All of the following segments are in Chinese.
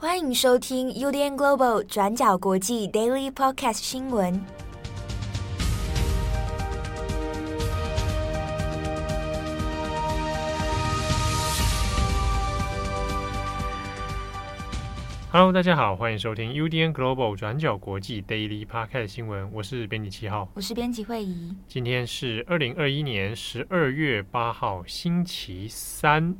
欢迎收听 UDN Global 转角国际 Daily Podcast 新闻。Hello，大家好，欢迎收听 UDN Global 转角国际 Daily Podcast 新闻。我是编辑七号，我是编辑惠仪。今天是二零二一年十二月八号，星期三。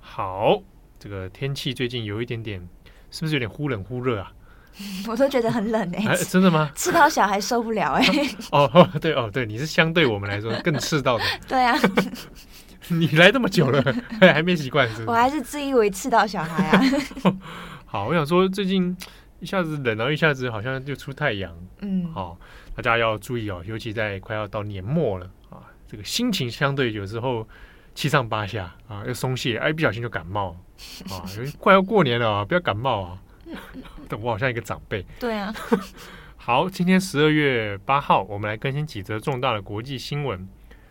好，这个天气最近有一点点，是不是有点忽冷忽热啊？我都觉得很冷哎、欸，真的吗？赤道小孩受不了哎、欸。哦，对哦，对，你是相对我们来说更赤道的。对啊，你来这么久了，还没习惯是是？我还是自以为赤道小孩啊。好，我想说最近一下子冷，然后一下子好像就出太阳。嗯，好，大家要注意哦，尤其在快要到年末了啊，这个心情相对有时候七上八下啊，又松懈，哎，不小心就感冒啊。快要过年了啊，不要感冒啊。我好像一个长辈。对啊。好，今天十二月八号，我们来更新几则重大的国际新闻。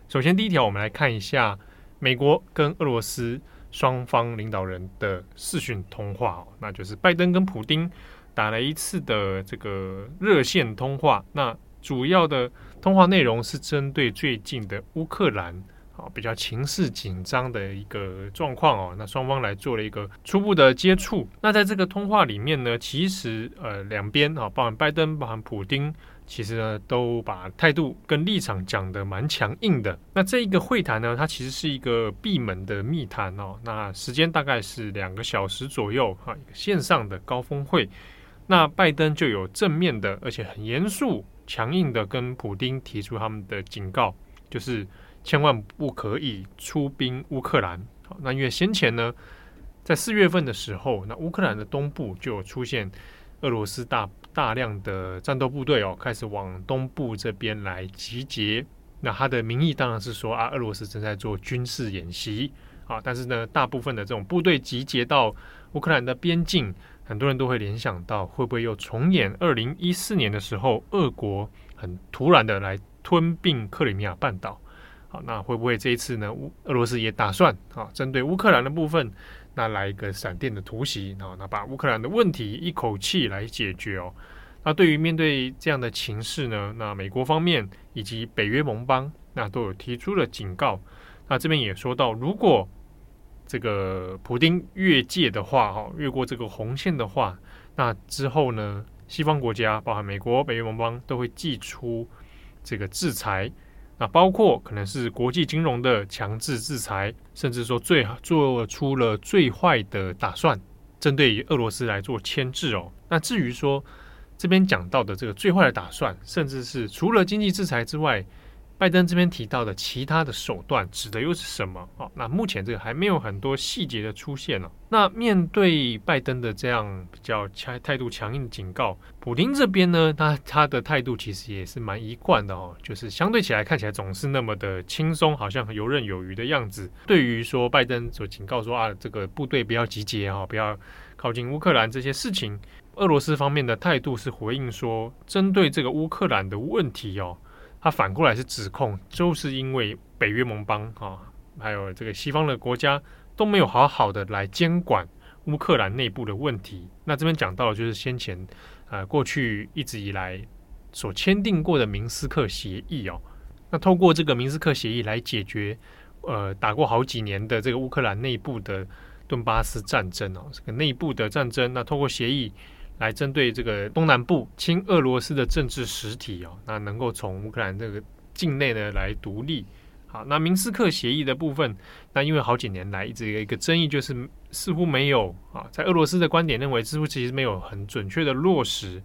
首先，第一条，我们来看一下美国跟俄罗斯。双方领导人的视讯通话，那就是拜登跟普丁打了一次的这个热线通话。那主要的通话内容是针对最近的乌克兰啊，比较情势紧张的一个状况哦。那双方来做了一个初步的接触。那在这个通话里面呢，其实呃两边啊，包含拜登，包含普丁。其实呢，都把态度跟立场讲得蛮强硬的。那这一个会谈呢，它其实是一个闭门的密谈哦。那时间大概是两个小时左右哈，线上的高峰会。那拜登就有正面的，而且很严肃、强硬的跟普丁提出他们的警告，就是千万不可以出兵乌克兰。好，那因为先前呢，在四月份的时候，那乌克兰的东部就出现俄罗斯大。大量的战斗部队哦，开始往东部这边来集结。那他的名义当然是说啊，俄罗斯正在做军事演习啊。但是呢，大部分的这种部队集结到乌克兰的边境，很多人都会联想到，会不会又重演二零一四年的时候，俄国很突然的来吞并克里米亚半岛？好，那会不会这一次呢？乌俄罗斯也打算啊，针对乌克兰的部分。那来一个闪电的突袭，然后那把乌克兰的问题一口气来解决哦。那对于面对这样的情势呢，那美国方面以及北约盟邦那都有提出了警告。那这边也说到，如果这个普丁越界的话，哈，越过这个红线的话，那之后呢，西方国家包含美国、北约盟邦都会祭出这个制裁。那包括可能是国际金融的强制制裁，甚至说最做出了最坏的打算，针对于俄罗斯来做牵制哦。那至于说这边讲到的这个最坏的打算，甚至是除了经济制裁之外。拜登这边提到的其他的手段指的又是什么？哦，那目前这个还没有很多细节的出现呢。那面对拜登的这样比较强态度强硬的警告，普丁这边呢，他他的态度其实也是蛮一贯的哦，就是相对起来看起来总是那么的轻松，好像游刃有余的样子。对于说拜登所警告说啊，这个部队不要集结啊，不要靠近乌克兰这些事情，俄罗斯方面的态度是回应说，针对这个乌克兰的问题哦。他反过来是指控，就是因为北约盟邦啊，还有这个西方的国家都没有好好的来监管乌克兰内部的问题。那这边讲到的就是先前呃过去一直以来所签订过的明斯克协议哦。那透过这个明斯克协议来解决呃打过好几年的这个乌克兰内部的顿巴斯战争哦，这个内部的战争。那透过协议。来针对这个东南部亲俄罗斯的政治实体哦，那能够从乌克兰这个境内呢来独立。好，那明斯克协议的部分，那因为好几年来一直有一个争议，就是似乎没有啊，在俄罗斯的观点认为，似乎其实没有很准确的落实，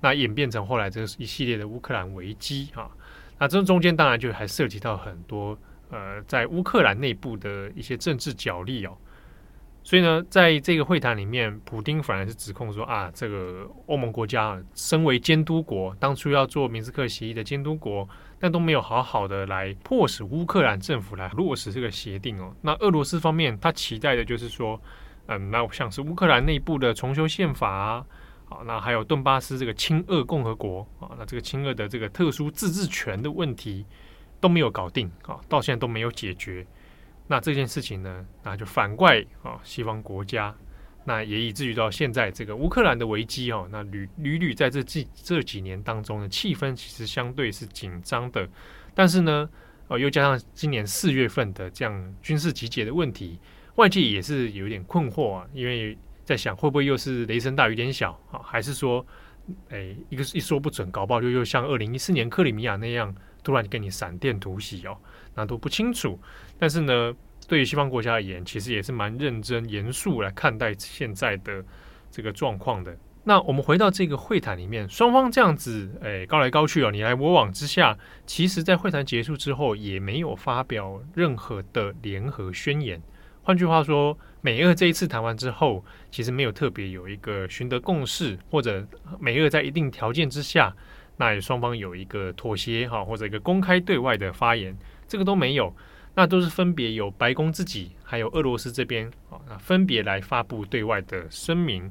那演变成后来这一系列的乌克兰危机啊。那这中间当然就还涉及到很多呃，在乌克兰内部的一些政治角力哦。所以呢，在这个会谈里面，普丁反而是指控说啊，这个欧盟国家身为监督国，当初要做明斯克协议的监督国，但都没有好好的来迫使乌克兰政府来落实这个协定哦。那俄罗斯方面，他期待的就是说，嗯，那像是乌克兰内部的重修宪法啊，好，那还有顿巴斯这个亲俄共和国啊，那这个亲俄的这个特殊自治权的问题都没有搞定啊，到现在都没有解决。那这件事情呢，那就反怪啊，西方国家，那也以至于到现在这个乌克兰的危机哦，那屡屡屡在这几这几年当中呢，气氛其实相对是紧张的。但是呢，哦，又加上今年四月份的这样军事集结的问题，外界也是有点困惑啊，因为在想会不会又是雷声大雨点小啊，还是说，哎，一个一说不准，搞不好就又像二零一四年克里米亚那样，突然给你闪电突袭哦，那都不清楚。但是呢，对于西方国家而言，其实也是蛮认真严肃来看待现在的这个状况的。那我们回到这个会谈里面，双方这样子诶高来高去哦，你来我往之下，其实在会谈结束之后，也没有发表任何的联合宣言。换句话说，美俄这一次谈完之后，其实没有特别有一个寻得共识，或者美俄在一定条件之下，那双方有一个妥协哈，或者一个公开对外的发言，这个都没有。那都是分别由白宫自己，还有俄罗斯这边啊，那分别来发布对外的声明。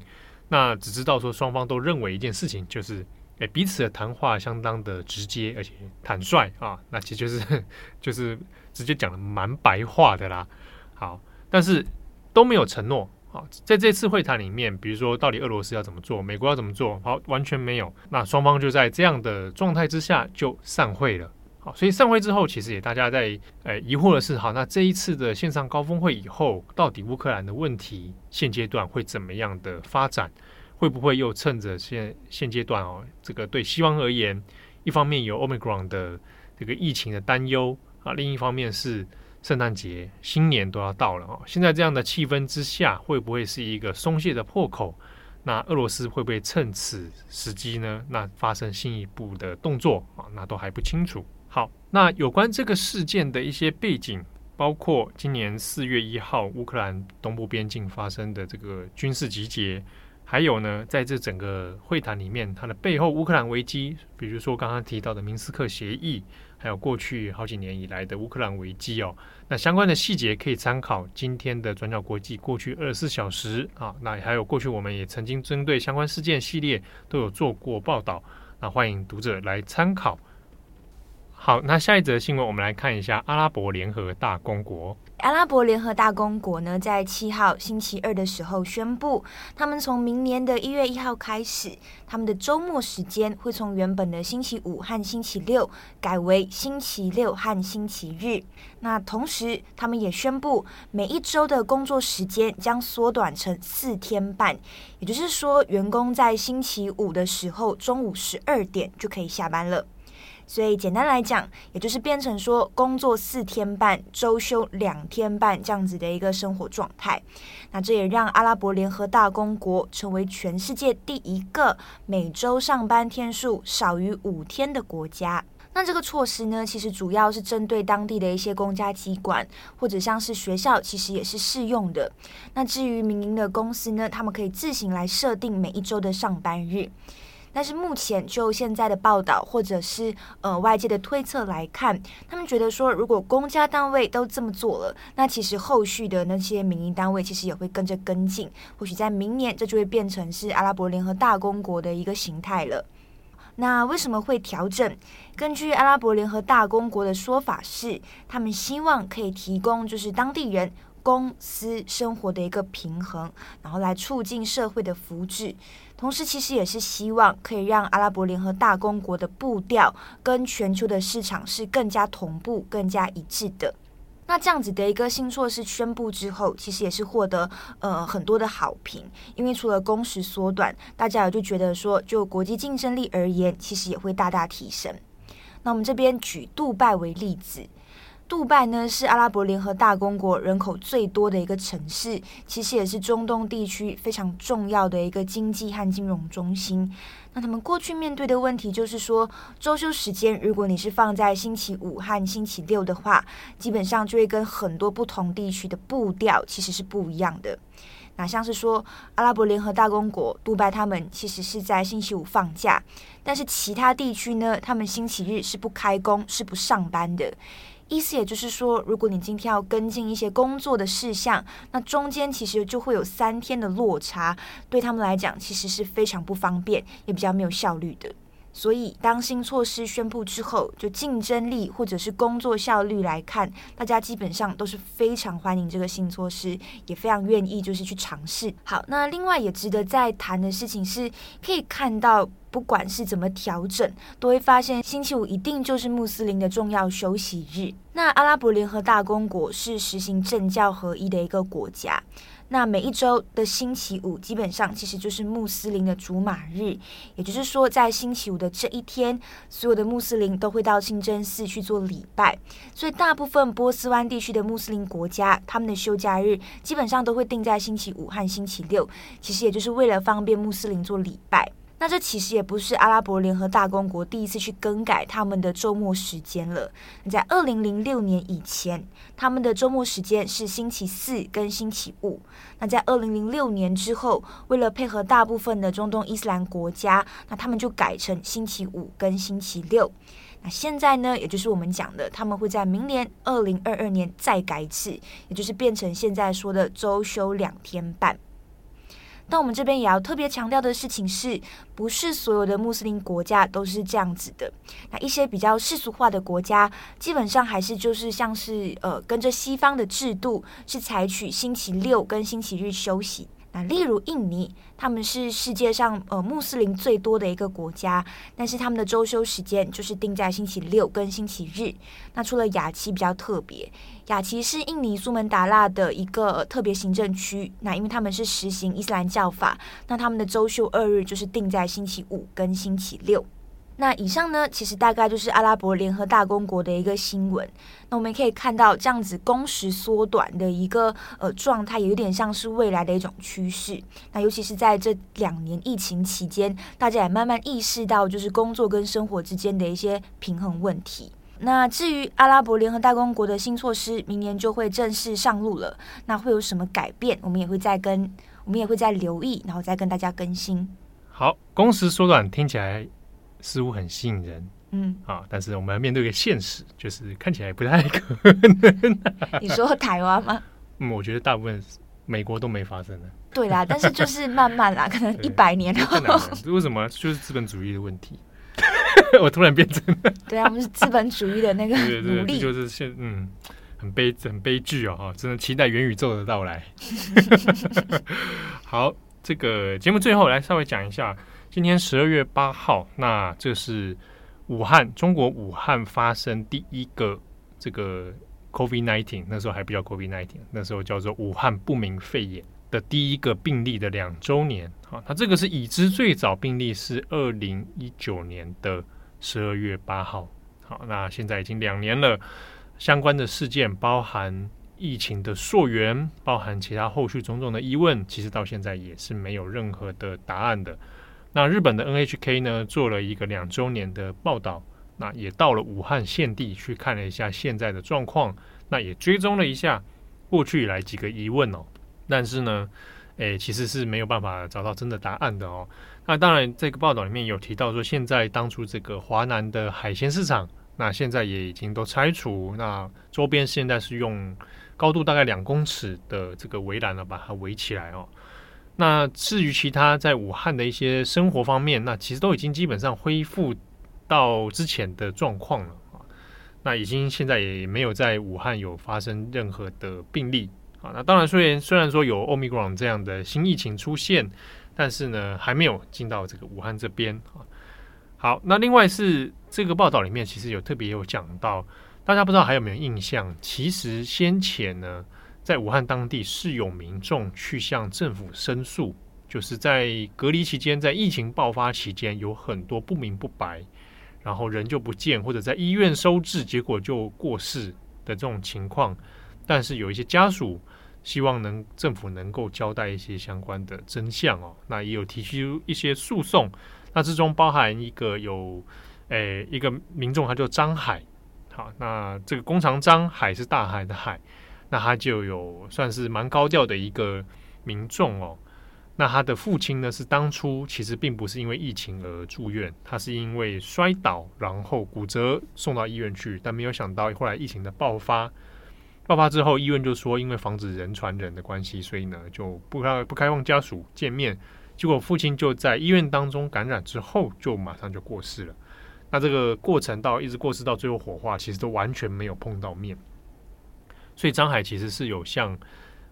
那只知道说双方都认为一件事情，就是诶彼此的谈话相当的直接而且坦率啊。那其实就是 就是直接讲的蛮白话的啦。好，但是都没有承诺啊。在这次会谈里面，比如说到底俄罗斯要怎么做，美国要怎么做，好，完全没有。那双方就在这样的状态之下就散会了。所以散会之后，其实也大家在诶、疑惑的是，好，那这一次的线上高峰会以后，到底乌克兰的问题现阶段会怎么样的发展？会不会又趁着现现阶段哦，这个对西方而言，一方面有 Omicron 的这个疫情的担忧啊，另一方面是圣诞节、新年都要到了哦。现在这样的气氛之下，会不会是一个松懈的破口？那俄罗斯会不会趁此时机呢？那发生新一步的动作啊？那都还不清楚。好，那有关这个事件的一些背景，包括今年四月一号乌克兰东部边境发生的这个军事集结，还有呢，在这整个会谈里面，它的背后乌克兰危机，比如说刚刚提到的明斯克协议，还有过去好几年以来的乌克兰危机哦，那相关的细节可以参考今天的转角国际过去二十四小时啊，那还有过去我们也曾经针对相关事件系列都有做过报道，那欢迎读者来参考。好，那下一则新闻，我们来看一下阿拉伯联合大公国。阿拉伯联合大公国呢，在七号星期二的时候宣布，他们从明年的一月一号开始，他们的周末时间会从原本的星期五和星期六改为星期六和星期日。那同时，他们也宣布，每一周的工作时间将缩短成四天半，也就是说，员工在星期五的时候中午十二点就可以下班了。所以简单来讲，也就是变成说工作四天半，周休两天半这样子的一个生活状态。那这也让阿拉伯联合大公国成为全世界第一个每周上班天数少于五天的国家。那这个措施呢，其实主要是针对当地的一些公家机关或者像是学校，其实也是适用的。那至于民营的公司呢，他们可以自行来设定每一周的上班日。但是目前就现在的报道或者是呃外界的推测来看，他们觉得说，如果公家单位都这么做了，那其实后续的那些民营单位其实也会跟着跟进，或许在明年这就会变成是阿拉伯联合大公国的一个形态了。那为什么会调整？根据阿拉伯联合大公国的说法是，他们希望可以提供就是当地人。公私生活的一个平衡，然后来促进社会的福祉，同时其实也是希望可以让阿拉伯联合大公国的步调跟全球的市场是更加同步、更加一致的。那这样子的一个新措施宣布之后，其实也是获得呃很多的好评，因为除了工时缩短，大家也就觉得说，就国际竞争力而言，其实也会大大提升。那我们这边举杜拜为例子。杜拜呢是阿拉伯联合大公国人口最多的一个城市，其实也是中东地区非常重要的一个经济和金融中心。那他们过去面对的问题就是说，周休时间如果你是放在星期五和星期六的话，基本上就会跟很多不同地区的步调其实是不一样的。那像是说阿拉伯联合大公国杜拜，他们其实是在星期五放假，但是其他地区呢，他们星期日是不开工，是不上班的。意思也就是说，如果你今天要跟进一些工作的事项，那中间其实就会有三天的落差，对他们来讲其实是非常不方便，也比较没有效率的。所以当新措施宣布之后，就竞争力或者是工作效率来看，大家基本上都是非常欢迎这个新措施，也非常愿意就是去尝试。好，那另外也值得再谈的事情是，可以看到。不管是怎么调整，都会发现星期五一定就是穆斯林的重要休息日。那阿拉伯联合大公国是实行政教合一的一个国家，那每一周的星期五基本上其实就是穆斯林的主马日，也就是说，在星期五的这一天，所有的穆斯林都会到清真寺去做礼拜。所以，大部分波斯湾地区的穆斯林国家，他们的休假日基本上都会定在星期五和星期六，其实也就是为了方便穆斯林做礼拜。那这其实也不是阿拉伯联合大公国第一次去更改他们的周末时间了。在二零零六年以前，他们的周末时间是星期四跟星期五。那在二零零六年之后，为了配合大部分的中东伊斯兰国家，那他们就改成星期五跟星期六。那现在呢，也就是我们讲的，他们会在明年二零二二年再改一次，也就是变成现在说的周休两天半。但我们这边也要特别强调的事情是，不是所有的穆斯林国家都是这样子的。那一些比较世俗化的国家，基本上还是就是像是呃跟着西方的制度，是采取星期六跟星期日休息。例如印尼，他们是世界上呃穆斯林最多的一个国家，但是他们的周休时间就是定在星期六跟星期日。那除了雅琪比较特别，雅琪是印尼苏门答腊的一个特别行政区。那因为他们是实行伊斯兰教法，那他们的周休二日就是定在星期五跟星期六。那以上呢，其实大概就是阿拉伯联合大公国的一个新闻。那我们可以看到，这样子工时缩短的一个呃状态，也有点像是未来的一种趋势。那尤其是在这两年疫情期间，大家也慢慢意识到，就是工作跟生活之间的一些平衡问题。那至于阿拉伯联合大公国的新措施，明年就会正式上路了。那会有什么改变？我们也会再跟，我们也会再留意，然后再跟大家更新。好，工时缩短听起来。似乎很吸引人，嗯啊，但是我们要面对一个现实，就是看起来不太可能。你说台湾吗？嗯，我觉得大部分美国都没发生的。对啦，但是就是慢慢啦，可能一百年后。为什么？就是资本主义的问题。我突然变成对啊，我们是资本主义的那个奴隶，就是现嗯，很悲很悲剧哦哈，真的期待元宇宙的到来。好，这个节目最后来稍微讲一下。今天十二月八号，那这是武汉，中国武汉发生第一个这个 COVID-19，那时候还不叫 COVID-19，那时候叫做武汉不明肺炎的第一个病例的两周年。好，那这个是已知最早病例是二零一九年的十二月八号。好，那现在已经两年了，相关的事件包含疫情的溯源，包含其他后续种种的疑问，其实到现在也是没有任何的答案的。那日本的 NHK 呢，做了一个两周年的报道，那也到了武汉现地去看了一下现在的状况，那也追踪了一下过去以来几个疑问哦，但是呢，诶，其实是没有办法找到真的答案的哦。那当然，这个报道里面有提到说，现在当初这个华南的海鲜市场，那现在也已经都拆除，那周边现在是用高度大概两公尺的这个围栏呢，把它围起来哦。那至于其他在武汉的一些生活方面，那其实都已经基本上恢复到之前的状况了啊。那已经现在也没有在武汉有发生任何的病例啊。那当然，虽然虽然说有 Omicron 这样的新疫情出现，但是呢，还没有进到这个武汉这边啊。好，那另外是这个报道里面其实有特别有讲到，大家不知道还有没有印象？其实先前呢。在武汉当地是有民众去向政府申诉，就是在隔离期间，在疫情爆发期间，有很多不明不白，然后人就不见，或者在医院收治，结果就过世的这种情况。但是有一些家属希望能政府能够交代一些相关的真相哦，那也有提出一些诉讼。那之中包含一个有诶一个民众，他叫张海，好，那这个弓长张海是大海的海。那他就有算是蛮高调的一个民众哦。那他的父亲呢，是当初其实并不是因为疫情而住院，他是因为摔倒然后骨折送到医院去，但没有想到后来疫情的爆发，爆发之后医院就说因为防止人传人的关系，所以呢就不开不开放家属见面，结果父亲就在医院当中感染之后，就马上就过世了。那这个过程到一直过世到最后火化，其实都完全没有碰到面。所以张海其实是有向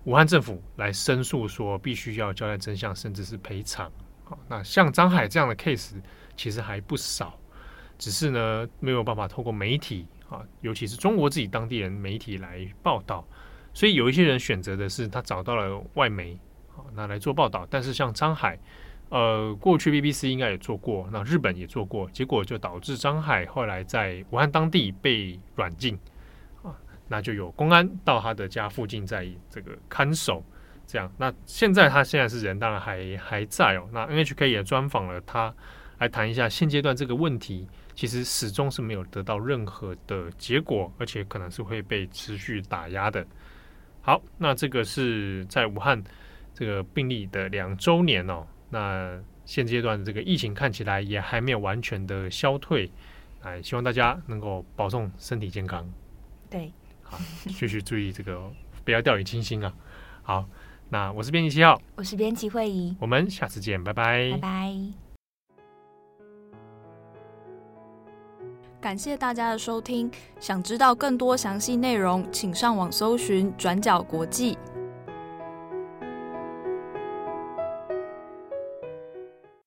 武汉政府来申诉，说必须要交代真相，甚至是赔偿。好，那像张海这样的 case 其实还不少，只是呢没有办法透过媒体啊，尤其是中国自己当地人媒体来报道。所以有一些人选择的是他找到了外媒，好，那来做报道。但是像张海，呃，过去 BBC 应该也做过，那日本也做过，结果就导致张海后来在武汉当地被软禁。那就有公安到他的家附近，在这个看守，这样。那现在他现在是人，当然还还在哦。那 NHK 也专访了他，来谈一下现阶段这个问题，其实始终是没有得到任何的结果，而且可能是会被持续打压的。好，那这个是在武汉这个病例的两周年哦。那现阶段这个疫情看起来也还没有完全的消退，哎，希望大家能够保重身体健康。对。好，继续注意这个，不要掉以轻心啊！好，那我是编辑七号，我是编辑慧仪，我们下次见，拜拜，拜拜。感谢大家的收听，想知道更多详细内容，请上网搜寻转角国际。